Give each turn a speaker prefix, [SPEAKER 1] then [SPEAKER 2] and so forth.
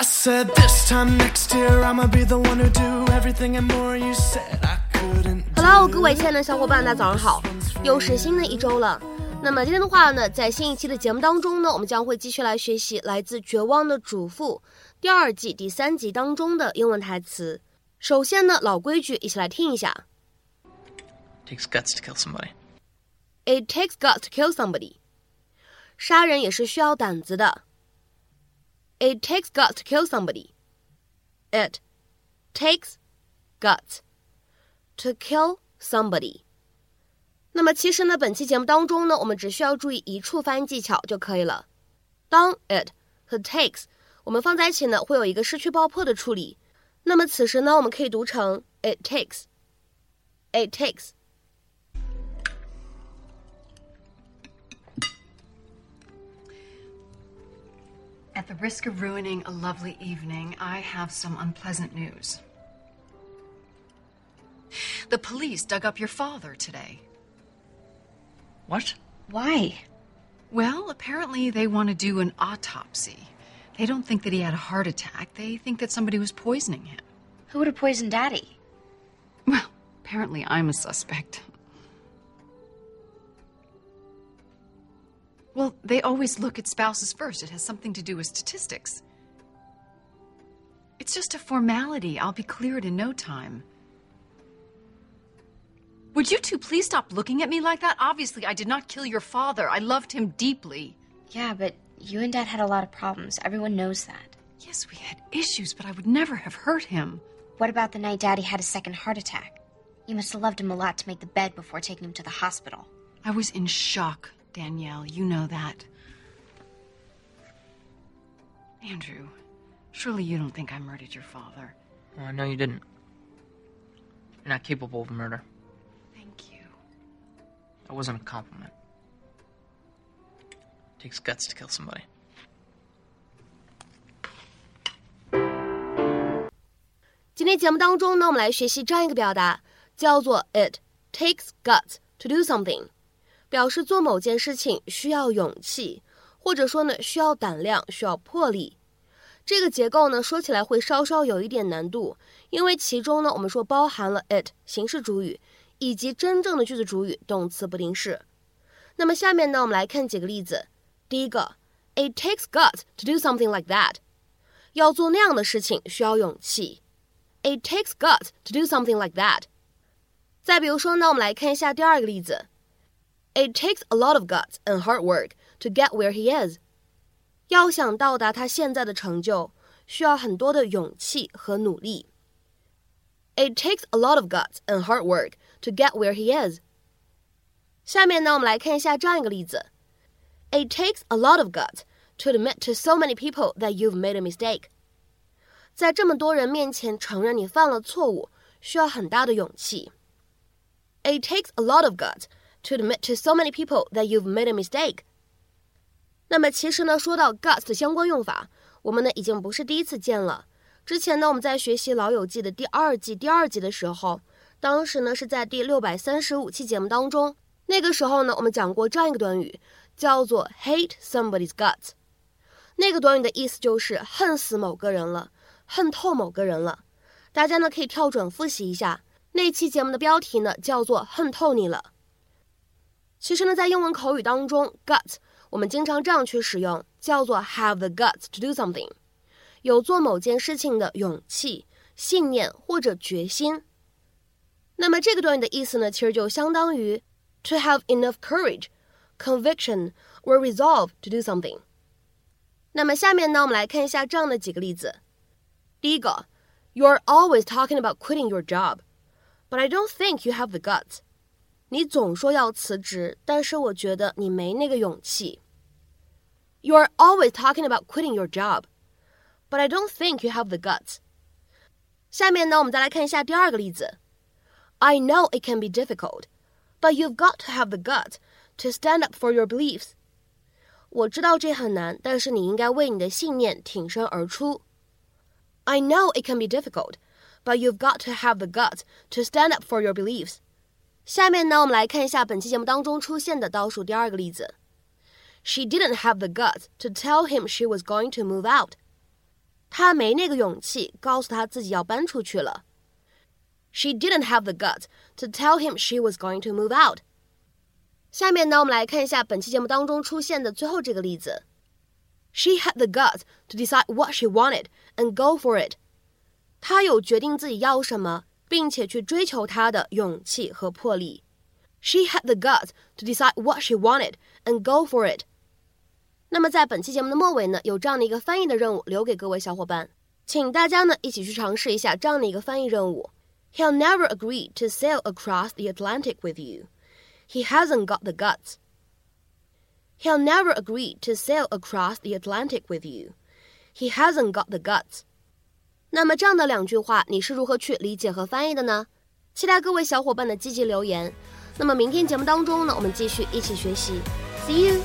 [SPEAKER 1] I said this time next year I'ma be the one who do everything and more you said I couldn't.
[SPEAKER 2] Hello，各位亲爱的小伙伴，大家早上好，又是新的一周了。那么今天的话呢，在新一期的节目当中呢，我们将会继续来学习来自《绝望的主妇》第二季第三集当中的英文台词。首先呢，老规矩，一起来听一下。
[SPEAKER 3] Takes guts to kill somebody.
[SPEAKER 2] It takes guts to kill somebody. 杀人也是需要胆子的。It takes guts to kill somebody. It takes guts to kill somebody. 那么其实呢，本期节目当中呢，我们只需要注意一处发音技巧就可以了。当 it 和 takes 我们放在一起呢，会有一个失去爆破的处理。那么此时呢，我们可以读成 it takes. It takes.
[SPEAKER 4] At the risk of ruining a lovely evening, I have some unpleasant news. The police dug up your father today.
[SPEAKER 3] What?
[SPEAKER 5] Why?
[SPEAKER 4] Well, apparently they want to do an autopsy. They don't think that he had a heart attack. They think that somebody was poisoning him.
[SPEAKER 5] Who would have poisoned Daddy?
[SPEAKER 4] Well, apparently I'm a suspect. Well, they always look at spouses first. It has something to do with statistics. It's just a formality. I'll be cleared in no time. Would you two please stop looking at me like that? Obviously, I did not kill your father. I loved him deeply.
[SPEAKER 5] Yeah, but you and Dad had a lot of problems. Everyone knows that.
[SPEAKER 4] Yes, we had issues, but I would never have hurt him.
[SPEAKER 5] What about the night Daddy had a second heart attack? You must have loved him a lot to make the bed before taking him to the hospital.
[SPEAKER 4] I was in shock, Danielle, you know that. Andrew, surely you don't think I murdered your father.
[SPEAKER 3] Uh, no, you didn't. You're not capable of murder.
[SPEAKER 4] Thank you.
[SPEAKER 3] That wasn't a compliment. It takes guts to kill somebody.
[SPEAKER 2] it takes guts to do something。表示做某件事情需要勇气，或者说呢需要胆量、需要魄力。这个结构呢说起来会稍稍有一点难度，因为其中呢我们说包含了 it 形式主语以及真正的句子主语动词不定式。那么下面呢我们来看几个例子。第一个，It takes guts to do something like that，要做那样的事情需要勇气。It takes guts to do something like that。再比如说呢，我们来看一下第二个例子。It takes a lot of guts and hard work to get where he is。要想到达他现在的成就，需要很多的勇气和努力。It takes a lot of guts and hard work to get where he is。下面呢，我们来看一下这样一个例子。It takes a lot of guts to admit to so many people that you've made a mistake。在这么多人面前承认你犯了错误，需要很大的勇气。It takes a lot of guts To admit to so many people that you've made a mistake。那么其实呢，说到 guts 的相关用法，我们呢已经不是第一次见了。之前呢，我们在学习《老友记》的第二季第二集的时候，当时呢是在第六百三十五期节目当中，那个时候呢，我们讲过这样一个短语，叫做 hate somebody's guts。那个短语的意思就是恨死某个人了。恨透某个人了，大家呢可以跳转复习一下那期节目的标题呢，叫做“恨透你了”。其实呢，在英文口语当中，guts 我们经常这样去使用，叫做 have the guts to do something，有做某件事情的勇气、信念或者决心。那么这个短语的意思呢，其实就相当于 to have enough courage, conviction or resolve to do something。那么下面呢，我们来看一下这样的几个例子。第一个，You're always talking about quitting your job, but I don't think you have the guts。 你总说要辞职，但是我觉得你没那个勇气。You're always talking about quitting your job, but I don't think you have the guts。下面呢，我们再来看一下第二个例子。I know it can be difficult, but you've got to have the guts to stand up for your beliefs。我知道这很难，但是你应该为你的信念挺身而出。I know it can be difficult, but you've got to have the guts to stand up for your beliefs. 下面呢，我们来看一下本期节目当中出现的倒数第二个例子。She didn't have the guts to tell him she was going to move out. 他没那个勇气告诉他自己要搬出去了。She didn't have the guts to tell him she was going to move out. 下面呢，我们来看一下本期节目当中出现的最后这个例子。She had the guts to decide what she wanted and go for it. 她有决定自己要什么， 并且去追求它的勇气和魄力。She had the guts to decide what she wanted and go for it. 那么在本期节目的末尾呢，有这样的一个翻译的任务留给各位小伙伴，请大家呢一起去尝试一下这样的一个翻译任务。He'll never agree to sail across the Atlantic with you. He hasn't got the guts. He'll never agree to sail across the Atlantic with you. He hasn't got the guts. 那么这样的两句话，你是如何去理解和翻译的呢？期待各位小伙伴的积极留言。那么明天节目当中呢，我们继续一起学习。See you.